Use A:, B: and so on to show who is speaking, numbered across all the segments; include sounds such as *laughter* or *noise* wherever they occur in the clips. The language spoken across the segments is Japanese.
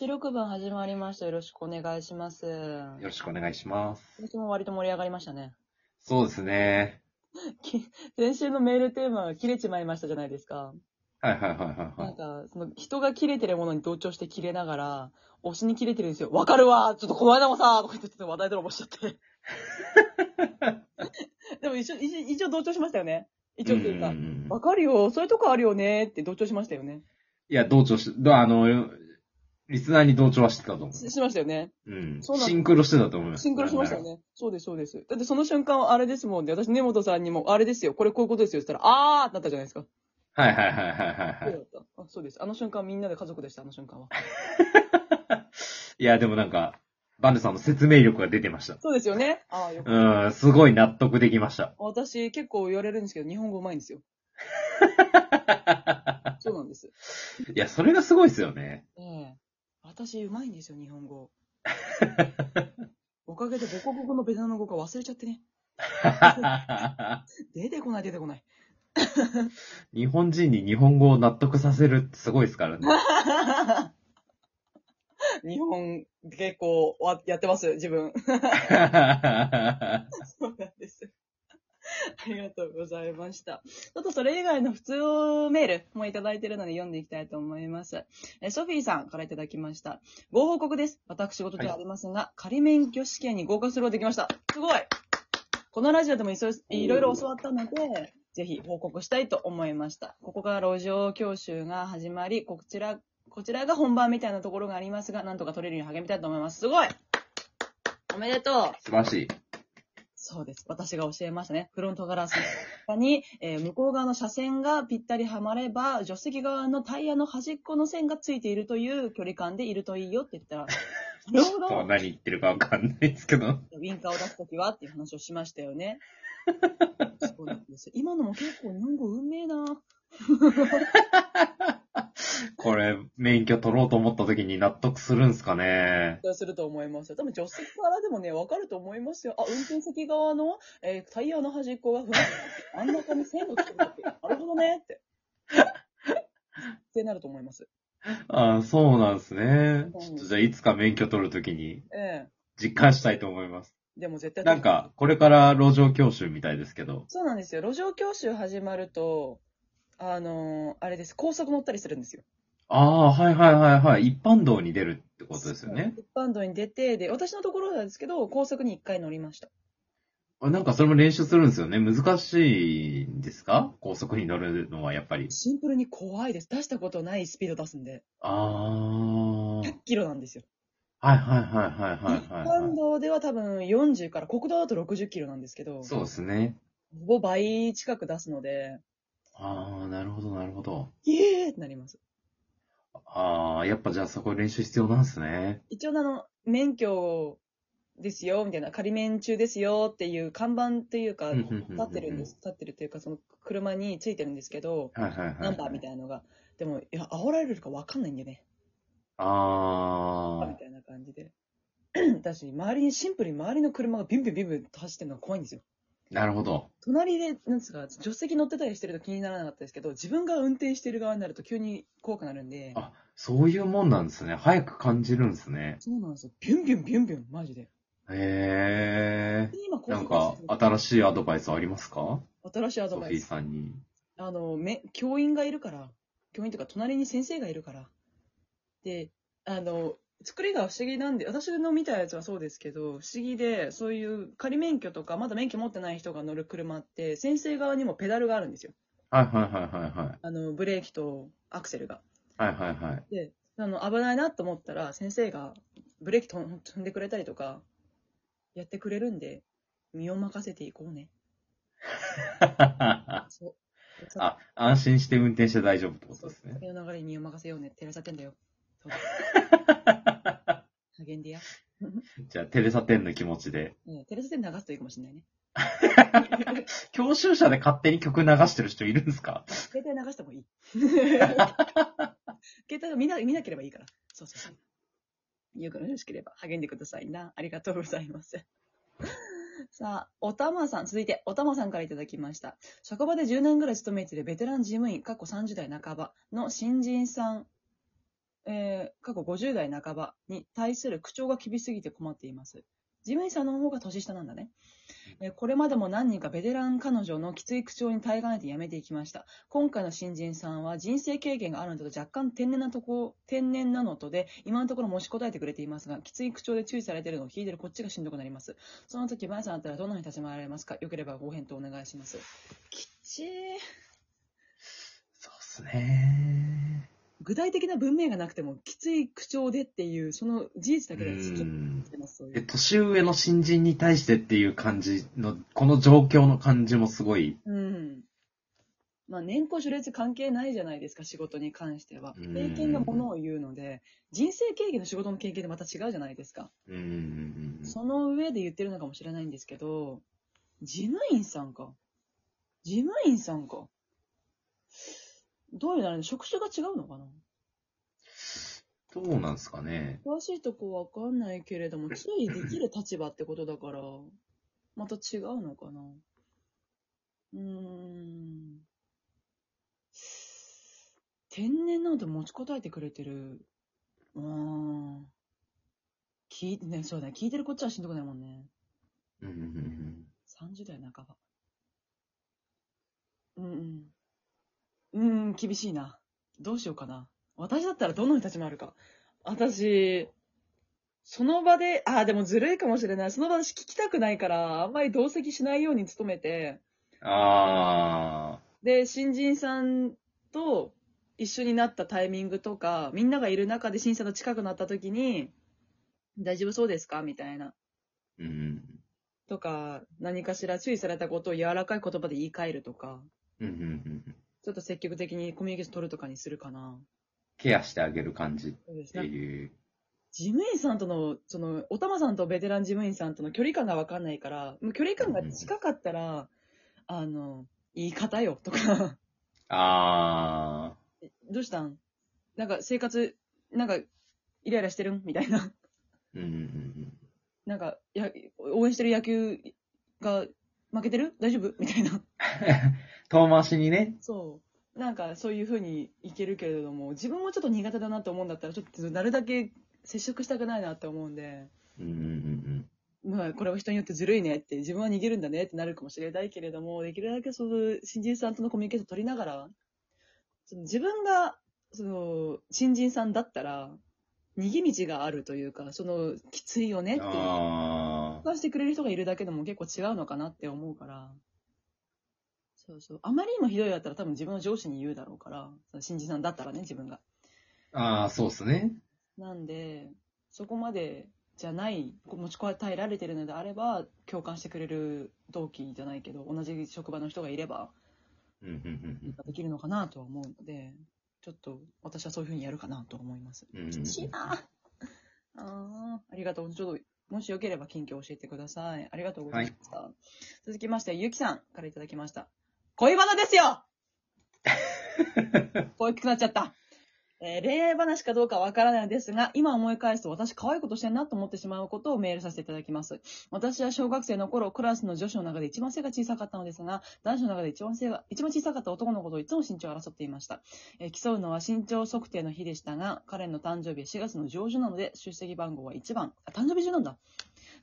A: 収録分始まりました。よろしくお願いします。
B: よろしくお願いします。
A: 私も割と盛り上がりましたね。
B: そうですね。
A: き先週のメールテーマが切れちまいましたじゃないですか。
B: はいはいはいはい
A: な
B: は
A: んか、その人が切れてるものに同調して切れながら、推しに切れてるんですよ。わかるわちょっとこの間もさとか言ってちょっと話題泥棒しちゃって。*laughs* でも一応、一応同調しましたよね。
B: い。
A: 一応っていうかわかるよ、そういうとこあるよねって同調しましたよね。
B: いや、同調し、どあの、リスナーに同調はしてたと思
A: ししましたよね。
B: う。うん。
A: そうな
B: シンクロしてたと思います。
A: シンクロしましたよ。ね。そうです、そうです。だってその瞬間はあれですもんね。私、根本さんにも、あれですよ、これこういうことですよって言ったら、あーってなったじゃないですか。
B: はいはいはいはいはいはい。
A: そうだった。あそうです。あの瞬間みんなで家族でした、あの瞬間は。*laughs*
B: いや、でもなんか、バンデさんの説明力が出てました。
A: そうですよね。ああ、よかった。
B: うん、すごい納得できました。
A: 私、結構言われるんですけど、日本語うまいんですよ。*laughs* そうなんです。
B: いや、それがすごいですよね。
A: ええ私、うまいんですよ、日本語。*laughs* おかげで母国語のベトナム語が忘れちゃってね。*laughs* 出てこない、出てこない。
B: 日本人に日本語を納得させるってすごいですからね。*laughs*
A: 日本、結構わ、やってます、自分。そうなんです。ありがとうございました。ちょっとそれ以外の普通メールもいただいてるので読んでいきたいと思います。えソフィーさんからいただきました。ご報告です。私事ではありませんが、仮免許試験に合格することができました。すごいこのラジオでもいろいろ教わったので、ぜひ報告したいと思いました。ここから路上教習が始まり、こちら、こちらが本番みたいなところがありますが、なんとか取れるように励みたいと思います。すごいおめでとう
B: 素晴らしい。
A: そうです。私が教えましたね。フロントガラスに、えー向こう側の車線がぴったりはまれば、助手席側のタイヤの端っこの線がついているという距離感でいるといいよって言ったら、*laughs* なるほ
B: そう
A: ど。
B: 何言ってるかわかんないですけど。
A: ウィンカーを出すときはっていう話をしましたよね。*laughs* そうなんですよ。今のも結構日本語運命な
B: これ、免許取ろうと思った時に納得するんすかね？
A: すると思いますよ。多分助手席からでもね、わかると思いますよ。あ、運転席側の、えータイヤの端っこがふわっ真ん中に線がつけてって、なるほどねって。ってなると思います。
B: ああ、そうなんですね。
A: うん
B: ちょっとじゃあ、いつか免許取るときに
A: ええ
B: 実感したいと思います。
A: でも絶対
B: なんか、これから路上教習みたいですけど。
A: そうなんですよ。路上教習始まると、あのーあれです。高速乗ったりするんですよ。
B: ああ、はいはいはいはい。一般道に出るってことですよね。
A: 一般道に出て、で、私のところなんですけど、高速に一回乗りました。
B: あなんかそれも練習するんですよね。難しいんですか？高速に乗るのはやっぱり。
A: シンプルに怖いです。出したことないスピード出すんで。
B: ああ。
A: 100キロなんですよ。
B: はいはいはいはいはい
A: 一
B: はい、
A: 般道では多分40から、国道だと60キロなんですけど、
B: そうですね。
A: ほぼ倍近く出すので、
B: ああ、なるほどなるほど。
A: イエーってなります。
B: ああ、やっぱじゃあそこ練習必要なんですね。
A: 一応あの、免許ですよ、みたいな、仮免中ですよっていう看板っていうか、
B: うんうんうんうん
A: 立ってるんです。立ってるっていうか、その車についてるんですけど、
B: はいはいはい、はい。
A: ナンバーみたいなのが。でも、いや、煽られるかわかんないんだよね。
B: あ
A: みたいな感じで。*clears throat* 私、周りに、シンプルに周りの車がビュンビュンビュンビュンと走ってるのが怖いんですよ。
B: あ、なるほど。
A: 隣で、なんですか、助手席乗ってたりしてると気にならなかったですけど、自分が運転してる側になると急に怖くなるんで、
B: あ、そういうもんなんですね。早く感じるんですね。
A: そうなんですよ。ビュンビュンビュンビュン、マジで。
B: へえ。なんか、新しいアドバイスありますか？
A: 新しいアド
B: ソフィー
A: バイス。
B: さんに。
A: あの、め、教員がいるから、教員というか隣に先生がいるから。で、あの、作りが不思議なんで、私の見たやつはそうですけど、不思議で、そういう仮免許とか、まだ免許持ってない人が乗る車って、先生側にもペダルがあるんですよ。
B: はいはいはいはいはい。
A: あの、ブレーキとアクセルが。
B: はいはいはい。
A: で、あの、危ないなと思ったら、先生がブレーキ飛んでくれたりとか、やってくれるんで、身を任せていこうね。*laughs* そう。
B: あ、安心して運転して大丈夫ってことですね。
A: 酒の流れに身を任せようね。照らさってんだよ。そうでや。*laughs*
B: じゃあ、テレサテンの気持ちで。
A: ね照らさって流すといいかもしれないね。*laughs*
B: 教習車で勝手に曲流してる人いるんですか？
A: 携帯流してもいい。*laughs* 携帯を見な見なければいいから。そうそうそう。よくよろしければ励んでくださいな。ありがとうございます。さあ、おたまさん、続いて、おたまさんからいただきました。職場で10年ぐらい勤めているベテラン事務員、過去30代半ばの新人さん、えー過去50代半ばに対する口調が厳しすぎて困っています。事務員さんの方が年下なんだね。えーこれまでも何人かベテラン彼女のきつい口調に耐えかねてやめていきました。今回の新人さんは人生経験があるのと若干天然なとこ、天然なのとで、今のところ持ちこたえてくれていますが、きつい口調で注意されているのを聞いてるこっちがしんどくなります。その時、まやさんだったらどんなに立ち回られますか？よければご返答お願いします。きっちー。
B: そうっすね。
A: 具体的な文明がなくても、きつい口調でっていう、その事実だけで好き
B: うん
A: ってます。
B: 年上の新人に対してっていう感じの、この状況の感じもすごい、
A: うん。まあ、年功序列関係ないじゃないですか、仕事に関しては。
B: うん
A: 経験がものを言うので、人生経験の仕事の経験でまた違うじゃないですか。
B: うん
A: その上で言ってるのかもしれないんですけど、事務員さんか。事務員さんか。どういうのあれ職種が違うのかな？
B: どうなんですかね。
A: 詳しいとこわかんないけれども、注意できる立場ってことだから、また違うのかな？うーん。天然なので持ちこたえてくれてる。うーん。聞いて、ね、そうだね。聞いてるこっちはしんどくないもんね。
B: うんうんうん
A: 30代半ば。うんう厳しいな。どうしようかな。私だったらどのように立ち回るか。私、その場で、あ、でもずるいかもしれない。その場で聞きたくないから、あんまり同席しないように努めて、
B: あ
A: で、新人さんと一緒になったタイミングとか、みんながいる中で審査の近くなった時に、大丈夫そうですかみたいな。
B: ー。うん
A: とか、何かしら注意されたことを柔らかい言葉で言い換えるとか、
B: うんうんうんうん。
A: ちょっと積極的にコミュニケーション取るとかにするかな。
B: ケアしてあげる感じって
A: ね。
B: いう。
A: 事務員さんとの、その、おたまさんとベテラン事務員さんとの距離感がわかんないから、もう距離感が近かったら、あの、言い方よとか、
B: あ
A: どうしたん？なんか生活、なんか、イライラしてるん？みたいな。
B: ー。うんうんうん
A: なんか、や、応援してる野球が負けてる？大丈夫？みたいな。*laughs*
B: うん。遠回しにね。
A: そう。なんか、そういう風にいけるけれども、自分もちょっと苦手だなと思うんだったら、ちょっとなるだけ接触したくないなって思うんで、
B: うんうんうん
A: まあ、これは人によってずるいねって、自分は逃げるんだねってなるかもしれないけれども、できるだけその、新人さんとのコミュニケーション取りながら、その自分が、その、新人さんだったら、逃げ道があるというか、その、きついよねっ
B: うん。
A: ていう、してくれる人がいるだけでも結構違うのかなって思うから、そうそう。あまりにもひどいだったら多分自分の上司に言うだろうから、その新人さんだったらね、自分が。
B: ー。あー、そうっすね。
A: なんで、そこまでじゃない、持ちこたえられてるのであれば、共感してくれる同期じゃないけど、同じ職場の人がいれば、
B: うんうん
A: できるのかなとは思うので、ちょっと私はそういうふうにやるかなと思います。
B: うん
A: ああ、ありがとう。ちょっと、もしよければ近況教えてください。ありがとうございました。続きまして、ゆきさんからいただきました。恋バナですよ *laughs* 声大きくなっちゃった。えー恋愛話かどうかわからないのですが、今思い返すと私可愛いことしてんなと思ってしまうことをメールさせていただきます。私は小学生の頃、クラスの女子の中で一番背が小さかったのですが、男子の中で一番背が、一番小さかった男の子といつも身長を争っていました。えー競うのは身長測定の日でしたが、彼の誕生日は4月の上旬なので、出席番号は1番。あ、誕生日中なんだ。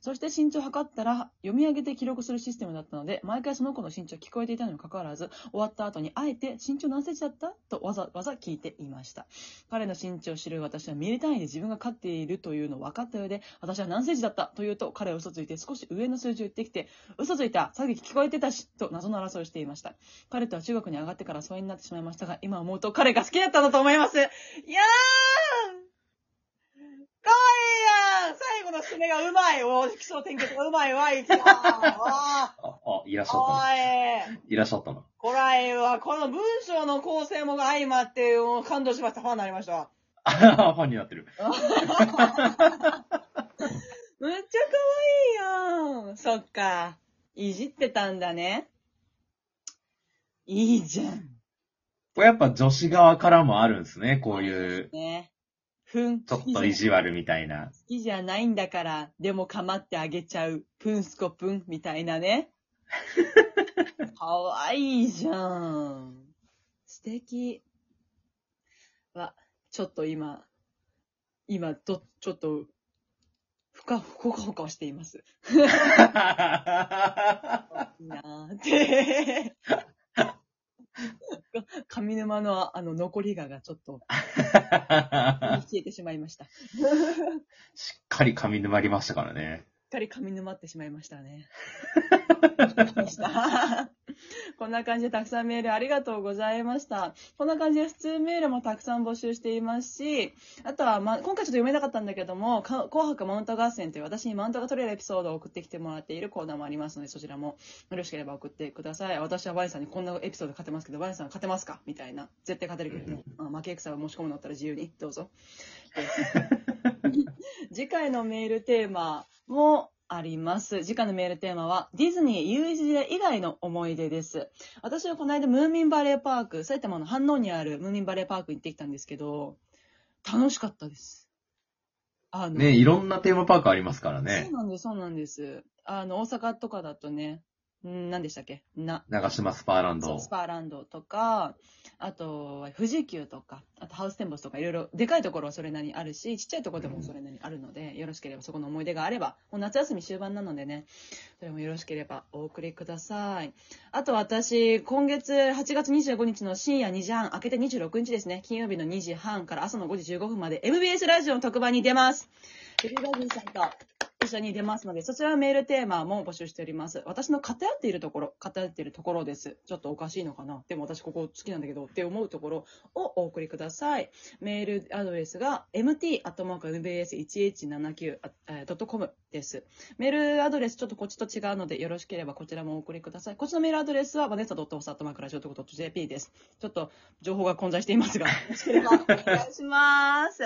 A: そして身長を測ったら、読み上げて記録するシステムだったので、毎回その子の身長聞こえていたのにもかかわらず、終わった後にあえて身長何センチだった？とわざわざ聞いていました。彼の身長を知る私はミリ単位で自分が勝っているというのを分かった上で、私は何センチだった？と言うと、彼は嘘ついて少し上の数字を言ってきて、嘘ついたさっき聞こえてたし？と謎の争いをしていました。彼とは中学に上がってから疎遠になってしまいましたが、今思うと彼が好きだったのだと思います。いやー最後の締めがうまいお気象点結がうまいわ、いきなー
B: あ、あ、いらっしゃった
A: お
B: な。
A: い
B: いらっしゃったな。
A: こらえは、この文章の構成も相まって、もう感動しました。ファンになりましたわ。
B: あははファンになってる。*laughs*
A: めっちゃ可愛いやん。そっか。いじってたんだね。いいじゃん。
B: これやっぱ女子側からもあるんですね。こういう、
A: ね。ふん。
B: ちょっと意地悪みたいな。
A: 好きじゃないんだから、でも構ってあげちゃう。プンスコプンみたいなね。*laughs* かわいいじゃん。素敵。わ、ちょっと今、今、と、ちょっと、ふか、ほかほかしています。*laughs* いいなーって。上沼のあの残りががちょっと *laughs* 消えてしまいました。し
B: しっかり髪沼りましたからね。
A: っかり上沼ってしまいましたね。*laughs* でしたこんな感じでたくさんメールありがとうございました。こんな感じで普通メールもたくさん募集していますし、あとは、まあ、今回ちょっと読めなかったんだけども、か紅白マウント合戦という私にマウントが取れるエピソードを送ってきてもらっているコーナーもありますので、そちらもよろしければ送ってください。私はワイさんにこんなエピソード勝てますけど、ワイさん勝てますか？みたいな。絶対勝てるけどね。あ負け戦を申し込むのだったら自由に、どうぞ。*laughs* 次回のメールテーマもあります。次回のメールテーマは、ディズニー USJ 以外の思い出です。私はこの間、ムーミンバレーパーク、埼玉の飯能にあるムーミンバレーパークに行ってきたんですけど、楽しかったです。あの、
B: ね、いろんなテーマパークありますから
A: そう
B: ね。
A: なんです、そうなんです。あの、大阪とかだとね、ん何でしたっけ？な、
B: 長島スパーランド
A: そうス。パーランドとか、あと、富士急とか、あとハウステンボスとかいろいろ、でかいところはそれなりにあるし、ちっちゃいところでもそれなりにあるので、よろしければそこの思い出があれば、もう夏休み終盤なのでね、それもよろしければお送りください。あと私、今月8月25日の深夜2時半、明けて26日ですね、金曜日の2時半から朝の5時15分まで MBS ラジオの特番に出ます。テレビラジオさんと一緒に出ますので、そちらのメールテーマも募集しております。私の偏っているところ、偏っているところです。ちょっとおかしいのかな？でも私ここ好きなんだけどって思うところをお送りください。メールアドレスが mt.mbs1179.com です。メールアドレスちょっとこっちと違うので、よろしければこちらもお送りください。こっちのメールアドレスは、バネッサ .osatmakradio.jp です。ちょっと情報が混在していますが、よろしければお願いします。